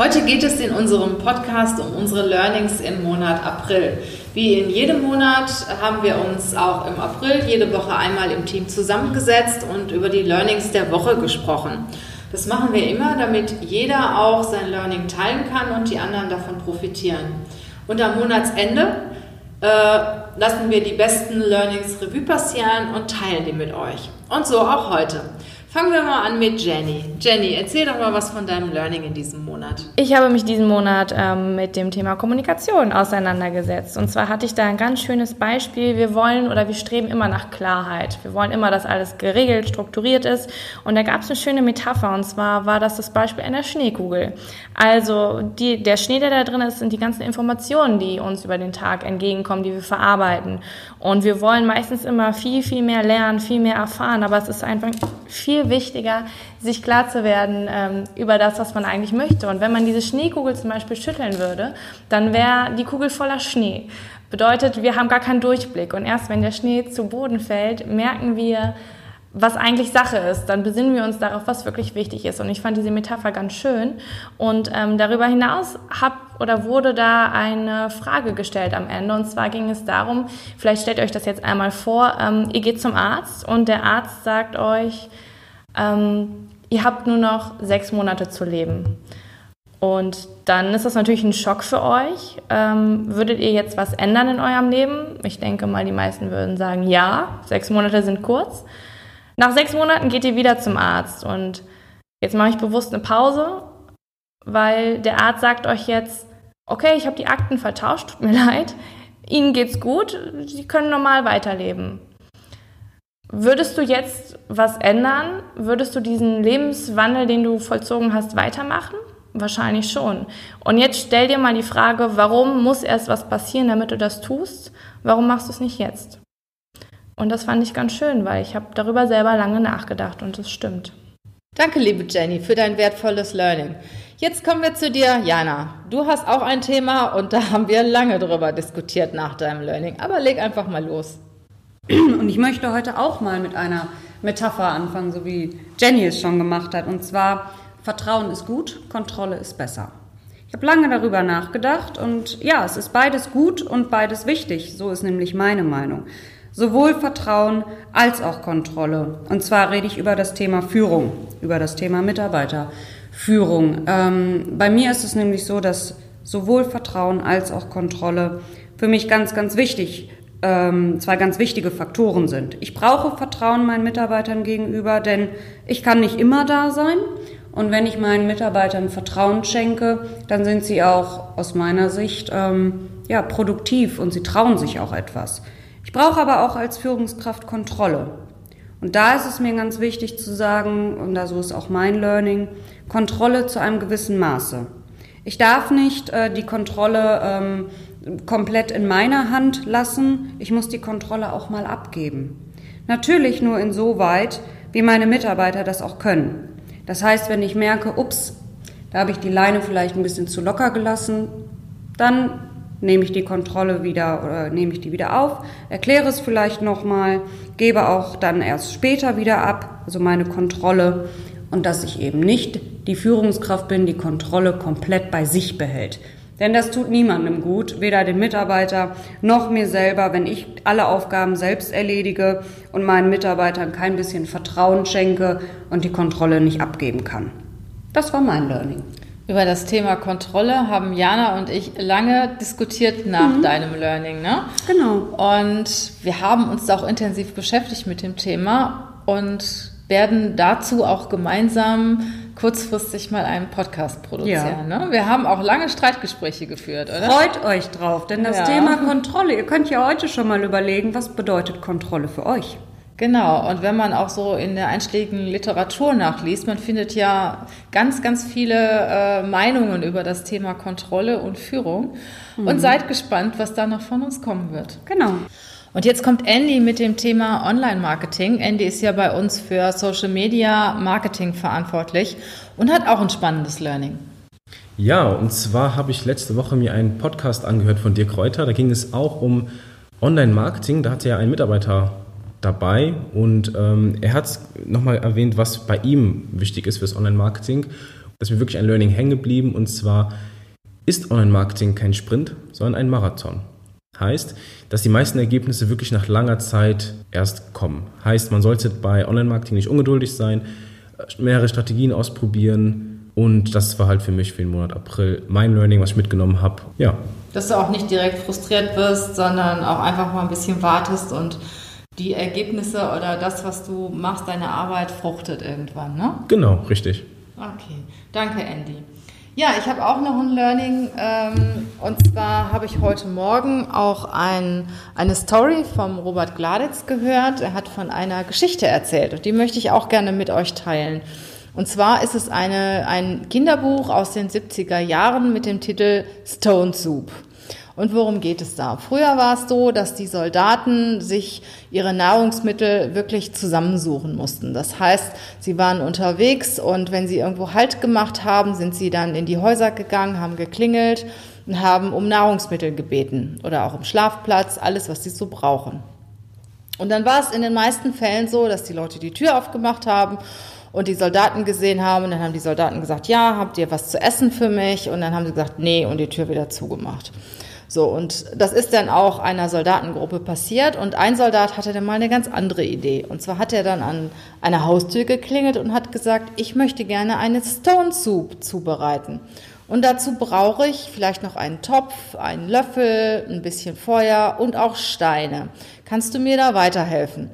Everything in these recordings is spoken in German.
Heute geht es in unserem Podcast um unsere Learnings im Monat April. Wie in jedem Monat haben wir uns auch im April jede Woche einmal im Team zusammengesetzt und über die Learnings der Woche gesprochen. Das machen wir immer, damit jeder auch sein Learning teilen kann und die anderen davon profitieren. Und am Monatsende äh, lassen wir die besten Learnings Revue passieren und teilen die mit euch. Und so auch heute. Fangen wir mal an mit Jenny. Jenny, erzähl doch mal was von deinem Learning in diesem Monat. Ich habe mich diesen Monat ähm, mit dem Thema Kommunikation auseinandergesetzt. Und zwar hatte ich da ein ganz schönes Beispiel. Wir wollen oder wir streben immer nach Klarheit. Wir wollen immer, dass alles geregelt, strukturiert ist. Und da gab es eine schöne Metapher. Und zwar war das das Beispiel einer Schneekugel. Also die, der Schnee, der da drin ist, sind die ganzen Informationen, die uns über den Tag entgegenkommen, die wir verarbeiten. Und wir wollen meistens immer viel, viel mehr lernen, viel mehr erfahren. Aber es ist einfach viel viel wichtiger, sich klar zu werden ähm, über das, was man eigentlich möchte. Und wenn man diese Schneekugel zum Beispiel schütteln würde, dann wäre die Kugel voller Schnee. Bedeutet, wir haben gar keinen Durchblick. Und erst wenn der Schnee zu Boden fällt, merken wir, was eigentlich Sache ist, dann besinnen wir uns darauf, was wirklich wichtig ist. Und ich fand diese Metapher ganz schön. Und ähm, darüber hinaus hab oder wurde da eine Frage gestellt am Ende. Und zwar ging es darum, vielleicht stellt euch das jetzt einmal vor, ähm, ihr geht zum Arzt und der Arzt sagt euch, ähm, ihr habt nur noch sechs Monate zu leben. Und dann ist das natürlich ein Schock für euch. Ähm, würdet ihr jetzt was ändern in eurem Leben? Ich denke mal, die meisten würden sagen, ja, sechs Monate sind kurz. Nach sechs Monaten geht ihr wieder zum Arzt und jetzt mache ich bewusst eine Pause, weil der Arzt sagt euch jetzt, okay, ich habe die Akten vertauscht, tut mir leid, Ihnen geht's gut, Sie können normal weiterleben. Würdest du jetzt was ändern? Würdest du diesen Lebenswandel, den du vollzogen hast, weitermachen? Wahrscheinlich schon. Und jetzt stell dir mal die Frage, warum muss erst was passieren, damit du das tust? Warum machst du es nicht jetzt? Und das fand ich ganz schön, weil ich habe darüber selber lange nachgedacht und es stimmt. Danke, liebe Jenny, für dein wertvolles Learning. Jetzt kommen wir zu dir, Jana. Du hast auch ein Thema und da haben wir lange drüber diskutiert nach deinem Learning. Aber leg einfach mal los. Und ich möchte heute auch mal mit einer Metapher anfangen, so wie Jenny es schon gemacht hat. Und zwar, Vertrauen ist gut, Kontrolle ist besser. Ich habe lange darüber nachgedacht und ja, es ist beides gut und beides wichtig. So ist nämlich meine Meinung. Sowohl Vertrauen als auch Kontrolle. Und zwar rede ich über das Thema Führung, über das Thema Mitarbeiterführung. Ähm, bei mir ist es nämlich so, dass sowohl Vertrauen als auch Kontrolle für mich ganz, ganz wichtig ähm, zwei ganz wichtige Faktoren sind. Ich brauche Vertrauen meinen Mitarbeitern gegenüber, denn ich kann nicht immer da sein. Und wenn ich meinen Mitarbeitern Vertrauen schenke, dann sind sie auch aus meiner Sicht ähm, ja, produktiv und sie trauen sich auch etwas. Ich brauche aber auch als Führungskraft Kontrolle. Und da ist es mir ganz wichtig zu sagen, und da so ist auch mein Learning, Kontrolle zu einem gewissen Maße. Ich darf nicht äh, die Kontrolle ähm, komplett in meiner Hand lassen. Ich muss die Kontrolle auch mal abgeben. Natürlich nur insoweit, wie meine Mitarbeiter das auch können. Das heißt, wenn ich merke, ups, da habe ich die Leine vielleicht ein bisschen zu locker gelassen, dann nehme ich die Kontrolle wieder oder nehme ich die wieder auf, erkläre es vielleicht nochmal, gebe auch dann erst später wieder ab, also meine Kontrolle und dass ich eben nicht die Führungskraft bin, die Kontrolle komplett bei sich behält. Denn das tut niemandem gut, weder dem Mitarbeiter noch mir selber, wenn ich alle Aufgaben selbst erledige und meinen Mitarbeitern kein bisschen Vertrauen schenke und die Kontrolle nicht abgeben kann. Das war mein Learning. Über das Thema Kontrolle haben Jana und ich lange diskutiert nach mhm. deinem Learning, ne? Genau. Und wir haben uns auch intensiv beschäftigt mit dem Thema und werden dazu auch gemeinsam kurzfristig mal einen Podcast produzieren. Ja. Ne? Wir haben auch lange Streitgespräche geführt, oder? Freut euch drauf, denn das ja. Thema Kontrolle, ihr könnt ja heute schon mal überlegen, was bedeutet Kontrolle für euch? Genau, und wenn man auch so in der einschlägigen Literatur nachliest, man findet ja ganz, ganz viele äh, Meinungen über das Thema Kontrolle und Führung. Mhm. Und seid gespannt, was da noch von uns kommen wird. Genau. Und jetzt kommt Andy mit dem Thema Online-Marketing. Andy ist ja bei uns für Social Media Marketing verantwortlich und hat auch ein spannendes Learning. Ja, und zwar habe ich letzte Woche mir einen Podcast angehört von Dirk Reuter. Da ging es auch um Online-Marketing. Da hatte er einen Mitarbeiter dabei und ähm, er hat nochmal erwähnt, was bei ihm wichtig ist fürs Online-Marketing. Da ist mir wirklich ein Learning hängen geblieben und zwar ist Online-Marketing kein Sprint, sondern ein Marathon. Heißt, dass die meisten Ergebnisse wirklich nach langer Zeit erst kommen. Heißt, man sollte bei Online-Marketing nicht ungeduldig sein, mehrere Strategien ausprobieren und das war halt für mich für den Monat April mein Learning, was ich mitgenommen habe. Ja. Dass du auch nicht direkt frustriert wirst, sondern auch einfach mal ein bisschen wartest und die Ergebnisse oder das, was du machst, deine Arbeit fruchtet irgendwann, ne? Genau, richtig. Okay, danke Andy. Ja, ich habe auch noch ein Learning ähm, und zwar habe ich heute Morgen auch ein, eine Story vom Robert Gladitz gehört. Er hat von einer Geschichte erzählt und die möchte ich auch gerne mit euch teilen. Und zwar ist es eine, ein Kinderbuch aus den 70er Jahren mit dem Titel Stone Soup. Und worum geht es da? Früher war es so, dass die Soldaten sich ihre Nahrungsmittel wirklich zusammensuchen mussten. Das heißt, sie waren unterwegs und wenn sie irgendwo Halt gemacht haben, sind sie dann in die Häuser gegangen, haben geklingelt und haben um Nahrungsmittel gebeten oder auch um Schlafplatz, alles, was sie so brauchen. Und dann war es in den meisten Fällen so, dass die Leute die Tür aufgemacht haben und die Soldaten gesehen haben. Und dann haben die Soldaten gesagt, ja, habt ihr was zu essen für mich? Und dann haben sie gesagt, nee, und die Tür wieder zugemacht. So, und das ist dann auch einer Soldatengruppe passiert und ein Soldat hatte dann mal eine ganz andere Idee. Und zwar hat er dann an einer Haustür geklingelt und hat gesagt, ich möchte gerne eine Stone Soup zubereiten. Und dazu brauche ich vielleicht noch einen Topf, einen Löffel, ein bisschen Feuer und auch Steine. Kannst du mir da weiterhelfen?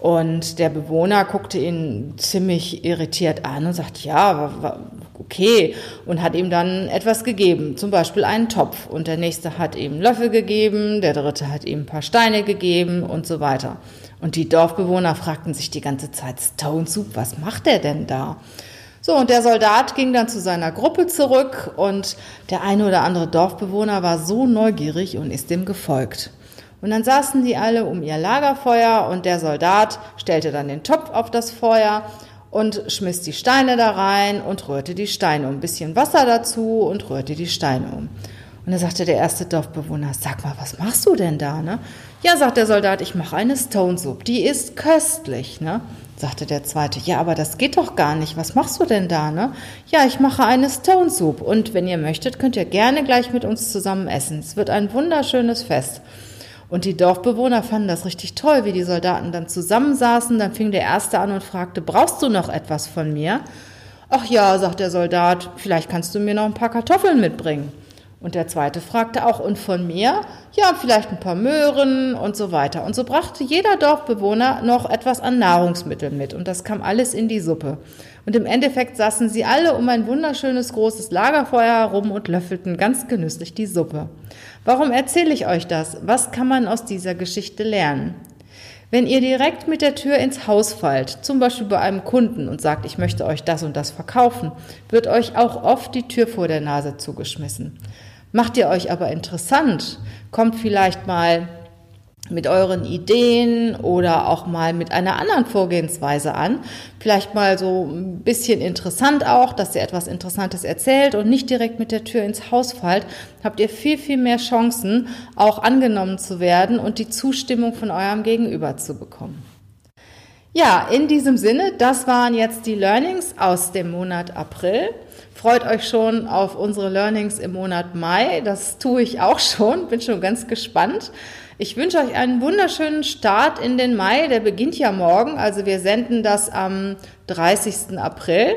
Und der Bewohner guckte ihn ziemlich irritiert an und sagte, ja, okay, und hat ihm dann etwas gegeben, zum Beispiel einen Topf. Und der nächste hat ihm Löffel gegeben, der dritte hat ihm ein paar Steine gegeben und so weiter. Und die Dorfbewohner fragten sich die ganze Zeit, Stone Soup, was macht er denn da? So, und der Soldat ging dann zu seiner Gruppe zurück und der eine oder andere Dorfbewohner war so neugierig und ist dem gefolgt. Und dann saßen die alle um ihr Lagerfeuer und der Soldat stellte dann den Topf auf das Feuer und schmiss die Steine da rein und rührte die Steine um. Ein bisschen Wasser dazu und rührte die Steine um. Und da sagte der erste Dorfbewohner, sag mal, was machst du denn da, ne? Ja, sagt der Soldat, ich mache eine Stone Soup, die ist köstlich, ne? Sagte der zweite, ja, aber das geht doch gar nicht, was machst du denn da, ne? Ja, ich mache eine Stone Soup und wenn ihr möchtet, könnt ihr gerne gleich mit uns zusammen essen. Es wird ein wunderschönes Fest. Und die Dorfbewohner fanden das richtig toll, wie die Soldaten dann zusammensaßen. Dann fing der Erste an und fragte, brauchst du noch etwas von mir? Ach ja, sagt der Soldat, vielleicht kannst du mir noch ein paar Kartoffeln mitbringen. Und der Zweite fragte auch, und von mir? Ja, vielleicht ein paar Möhren und so weiter. Und so brachte jeder Dorfbewohner noch etwas an Nahrungsmitteln mit. Und das kam alles in die Suppe. Und im Endeffekt saßen sie alle um ein wunderschönes großes Lagerfeuer herum und löffelten ganz genüsslich die Suppe. Warum erzähle ich euch das? Was kann man aus dieser Geschichte lernen? Wenn ihr direkt mit der Tür ins Haus fallt, zum Beispiel bei einem Kunden und sagt, ich möchte euch das und das verkaufen, wird euch auch oft die Tür vor der Nase zugeschmissen. Macht ihr euch aber interessant, kommt vielleicht mal mit euren Ideen oder auch mal mit einer anderen Vorgehensweise an. Vielleicht mal so ein bisschen interessant auch, dass ihr etwas Interessantes erzählt und nicht direkt mit der Tür ins Haus fallt, habt ihr viel, viel mehr Chancen, auch angenommen zu werden und die Zustimmung von eurem Gegenüber zu bekommen. Ja, in diesem Sinne, das waren jetzt die Learnings aus dem Monat April. Freut euch schon auf unsere Learnings im Monat Mai. Das tue ich auch schon, bin schon ganz gespannt. Ich wünsche euch einen wunderschönen Start in den Mai. Der beginnt ja morgen. Also wir senden das am 30. April.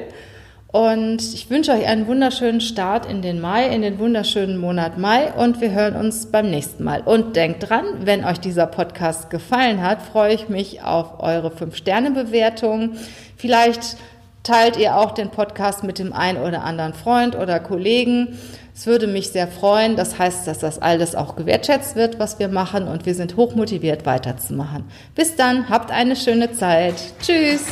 Und ich wünsche euch einen wunderschönen Start in den Mai, in den wunderschönen Monat Mai. Und wir hören uns beim nächsten Mal. Und denkt dran, wenn euch dieser Podcast gefallen hat, freue ich mich auf eure 5-Sterne-Bewertung. Vielleicht teilt ihr auch den Podcast mit dem einen oder anderen Freund oder Kollegen. Es würde mich sehr freuen. Das heißt, dass das alles auch gewertschätzt wird, was wir machen und wir sind hochmotiviert weiterzumachen. Bis dann, habt eine schöne Zeit. Tschüss.